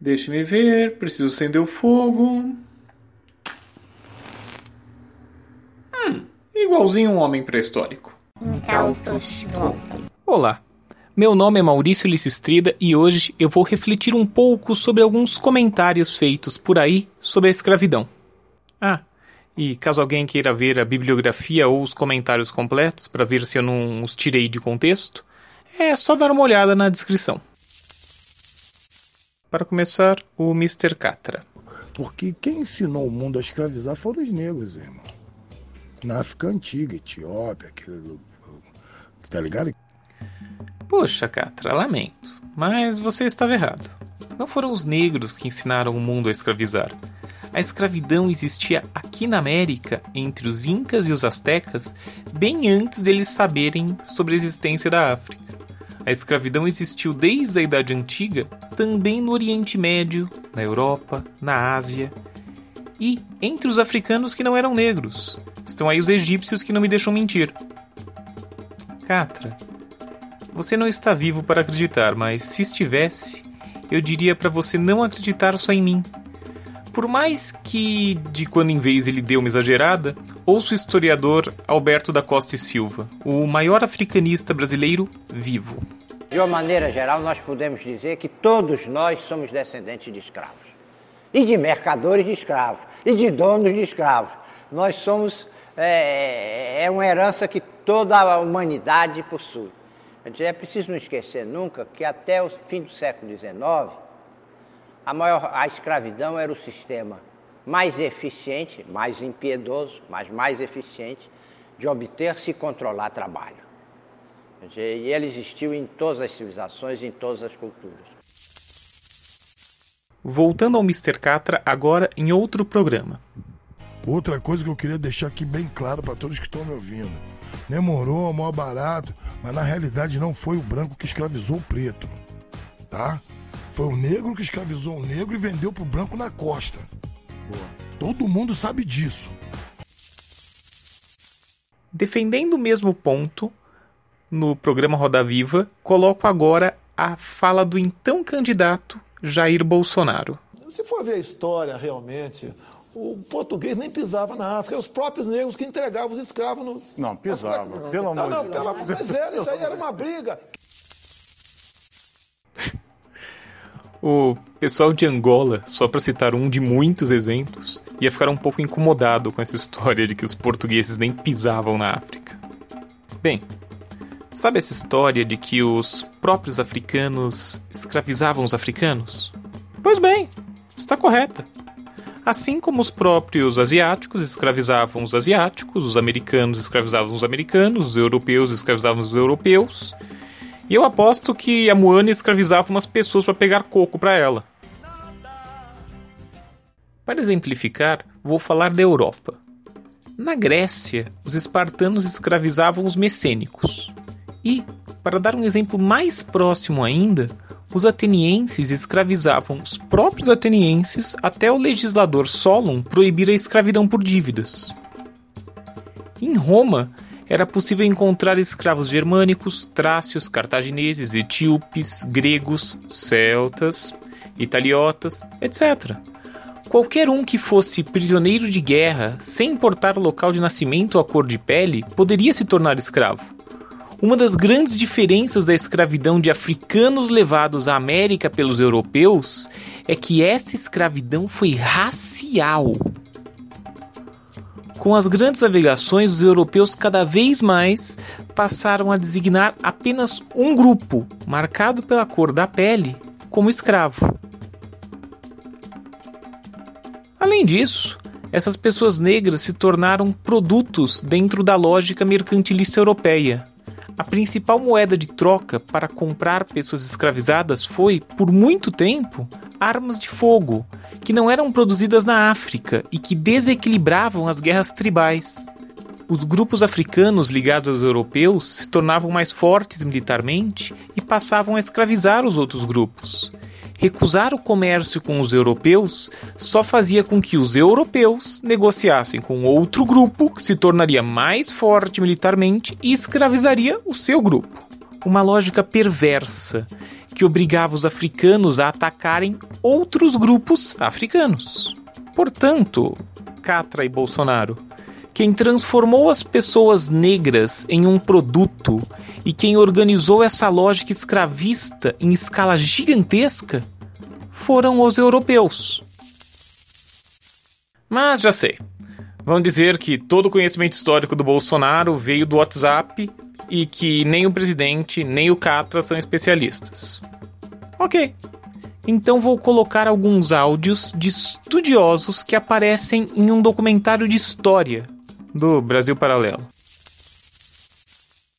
Deixe-me ver, preciso acender o fogo. Hum, igualzinho um homem pré-histórico. Olá, meu nome é Maurício Lissistrida e hoje eu vou refletir um pouco sobre alguns comentários feitos por aí sobre a escravidão. Ah, e caso alguém queira ver a bibliografia ou os comentários completos para ver se eu não os tirei de contexto, é só dar uma olhada na descrição. Para começar, o Mr. Catra. Porque quem ensinou o mundo a escravizar foram os negros, irmão. Na África Antiga, Etiópia, aquele. Tá ligado? Poxa, Catra, lamento, mas você estava errado. Não foram os negros que ensinaram o mundo a escravizar. A escravidão existia aqui na América, entre os Incas e os Aztecas, bem antes deles saberem sobre a existência da África. A escravidão existiu desde a Idade Antiga, também no Oriente Médio, na Europa, na Ásia e entre os africanos que não eram negros. Estão aí os egípcios que não me deixam mentir. Catra, você não está vivo para acreditar, mas se estivesse, eu diria para você não acreditar só em mim. Por mais que de quando em vez ele dê uma exagerada, ouço o historiador Alberto da Costa e Silva, o maior africanista brasileiro vivo. De uma maneira geral, nós podemos dizer que todos nós somos descendentes de escravos. E de mercadores de escravos. E de donos de escravos. Nós somos. É, é uma herança que toda a humanidade possui. É preciso não esquecer nunca que até o fim do século XIX, a, maior, a escravidão era o sistema mais eficiente, mais impiedoso, mas mais eficiente de obter-se e controlar trabalho. E ele existiu em todas as civilizações, em todas as culturas. Voltando ao Mr. Catra, agora em outro programa. Outra coisa que eu queria deixar aqui bem claro para todos que estão me ouvindo. Demorou, maior barato, mas na realidade não foi o branco que escravizou o preto, tá? Foi o negro que escravizou o negro e vendeu pro branco na costa. Boa. Todo mundo sabe disso. Defendendo o mesmo ponto, no programa Roda Viva, coloco agora a fala do então candidato Jair Bolsonaro. Se for ver a história realmente, o português nem pisava na África, eram os próprios negros que entregavam os escravos no. Não, pisava, pelo amor não, não, de Deus. Pelo, mas era, isso aí era uma briga. O pessoal de Angola, só para citar um de muitos exemplos, ia ficar um pouco incomodado com essa história de que os portugueses nem pisavam na África. Bem, sabe essa história de que os próprios africanos escravizavam os africanos? Pois bem, está correta. Assim como os próprios asiáticos escravizavam os asiáticos, os americanos escravizavam os americanos, os europeus escravizavam os europeus, e eu aposto que a Moana escravizava umas pessoas para pegar coco para ela. Para exemplificar, vou falar da Europa. Na Grécia, os espartanos escravizavam os messênicos. E, para dar um exemplo mais próximo ainda, os atenienses escravizavam os próprios atenienses até o legislador Solon proibir a escravidão por dívidas. Em Roma, era possível encontrar escravos germânicos, trácios, cartagineses, etíopes, gregos, celtas, italiotas, etc. Qualquer um que fosse prisioneiro de guerra, sem importar o local de nascimento ou a cor de pele, poderia se tornar escravo. Uma das grandes diferenças da escravidão de africanos levados à América pelos europeus é que essa escravidão foi racial. Com as grandes navegações, os europeus cada vez mais passaram a designar apenas um grupo, marcado pela cor da pele, como escravo. Além disso, essas pessoas negras se tornaram produtos dentro da lógica mercantilista europeia. A principal moeda de troca para comprar pessoas escravizadas foi, por muito tempo, armas de fogo, que não eram produzidas na África e que desequilibravam as guerras tribais. Os grupos africanos ligados aos europeus se tornavam mais fortes militarmente e passavam a escravizar os outros grupos. Recusar o comércio com os europeus só fazia com que os europeus negociassem com outro grupo que se tornaria mais forte militarmente e escravizaria o seu grupo. Uma lógica perversa que obrigava os africanos a atacarem outros grupos africanos. Portanto, Catra e Bolsonaro, quem transformou as pessoas negras em um produto e quem organizou essa lógica escravista em escala gigantesca foram os europeus. Mas já sei. Vão dizer que todo o conhecimento histórico do Bolsonaro veio do WhatsApp e que nem o presidente nem o Catra são especialistas. Ok. Então vou colocar alguns áudios de estudiosos que aparecem em um documentário de história do Brasil Paralelo.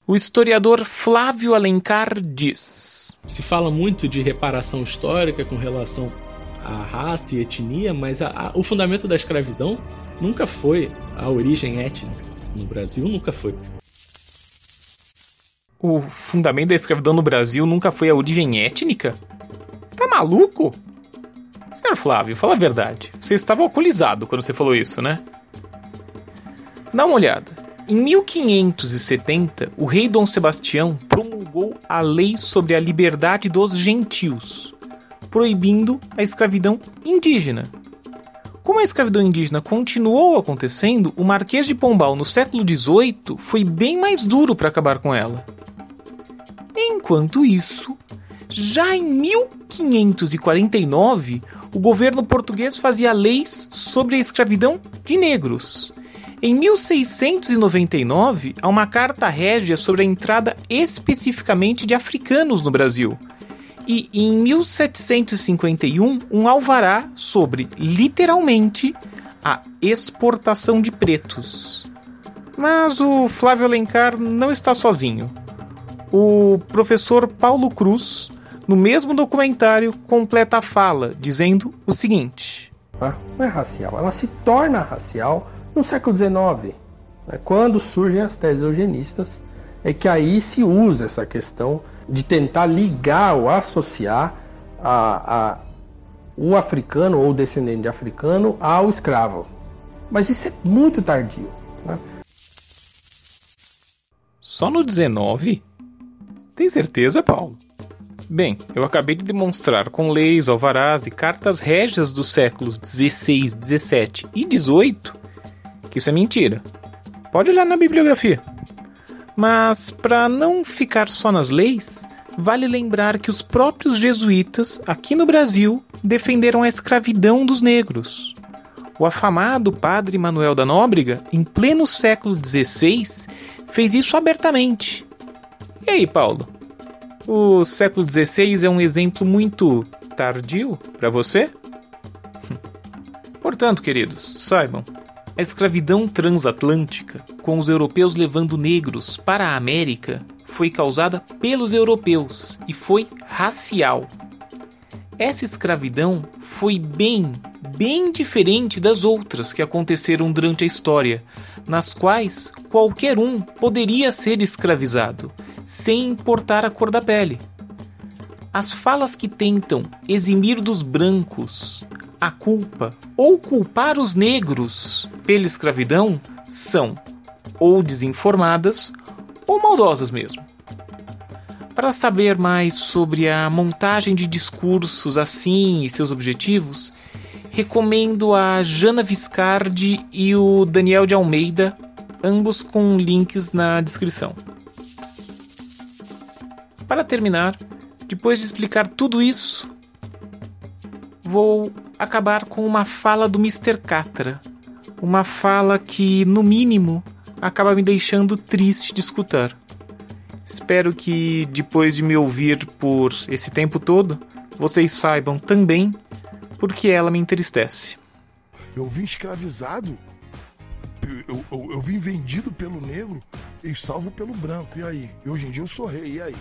O historiador Flávio Alencar diz: Se fala muito de reparação histórica com relação à raça e etnia, mas a, a, o fundamento da escravidão nunca foi a origem étnica. No Brasil, nunca foi. O fundamento da escravidão no Brasil nunca foi a origem étnica? Tá maluco? Senhor Flávio, fala a verdade. Você estava alcoolizado quando você falou isso, né? Dá uma olhada. Em 1570, o rei Dom Sebastião promulgou a lei sobre a liberdade dos gentios, proibindo a escravidão indígena. Como a escravidão indígena continuou acontecendo, o Marquês de Pombal no século XVIII foi bem mais duro para acabar com ela. Enquanto isso, já em 1549, o governo português fazia leis sobre a escravidão de negros. Em 1699, há uma carta régia sobre a entrada especificamente de africanos no Brasil. E em 1751, um alvará sobre, literalmente, a exportação de pretos. Mas o Flávio Alencar não está sozinho. O professor Paulo Cruz no mesmo documentário, completa a fala, dizendo o seguinte: Não é racial, ela se torna racial no século XIX, né, quando surgem as teses eugenistas, é que aí se usa essa questão de tentar ligar ou associar a, a, o africano ou descendente de africano ao escravo. Mas isso é muito tardio. Né? Só no 19? Tem certeza, Paulo? Bem, eu acabei de demonstrar com leis, alvarás e cartas régias dos séculos 16, 17 e 18 que isso é mentira. Pode olhar na bibliografia. Mas, para não ficar só nas leis, vale lembrar que os próprios jesuítas, aqui no Brasil, defenderam a escravidão dos negros. O afamado padre Manuel da Nóbrega, em pleno século XVI, fez isso abertamente. E aí, Paulo? O século XVI é um exemplo muito tardio para você? Portanto, queridos, saibam, a escravidão transatlântica, com os europeus levando negros para a América, foi causada pelos europeus e foi racial. Essa escravidão foi bem, bem diferente das outras que aconteceram durante a história, nas quais qualquer um poderia ser escravizado, sem importar a cor da pele. As falas que tentam eximir dos brancos a culpa ou culpar os negros pela escravidão são ou desinformadas ou maldosas mesmo. Para saber mais sobre a montagem de discursos assim e seus objetivos, recomendo a Jana Viscardi e o Daniel de Almeida, ambos com links na descrição. Para terminar, depois de explicar tudo isso, vou acabar com uma fala do Mr. Catra. Uma fala que, no mínimo, acaba me deixando triste de escutar. Espero que, depois de me ouvir por esse tempo todo, vocês saibam também porque ela me entristece. Eu vim escravizado, eu, eu, eu vim vendido pelo negro e salvo pelo branco. E aí? E hoje em dia eu sou rei, e aí?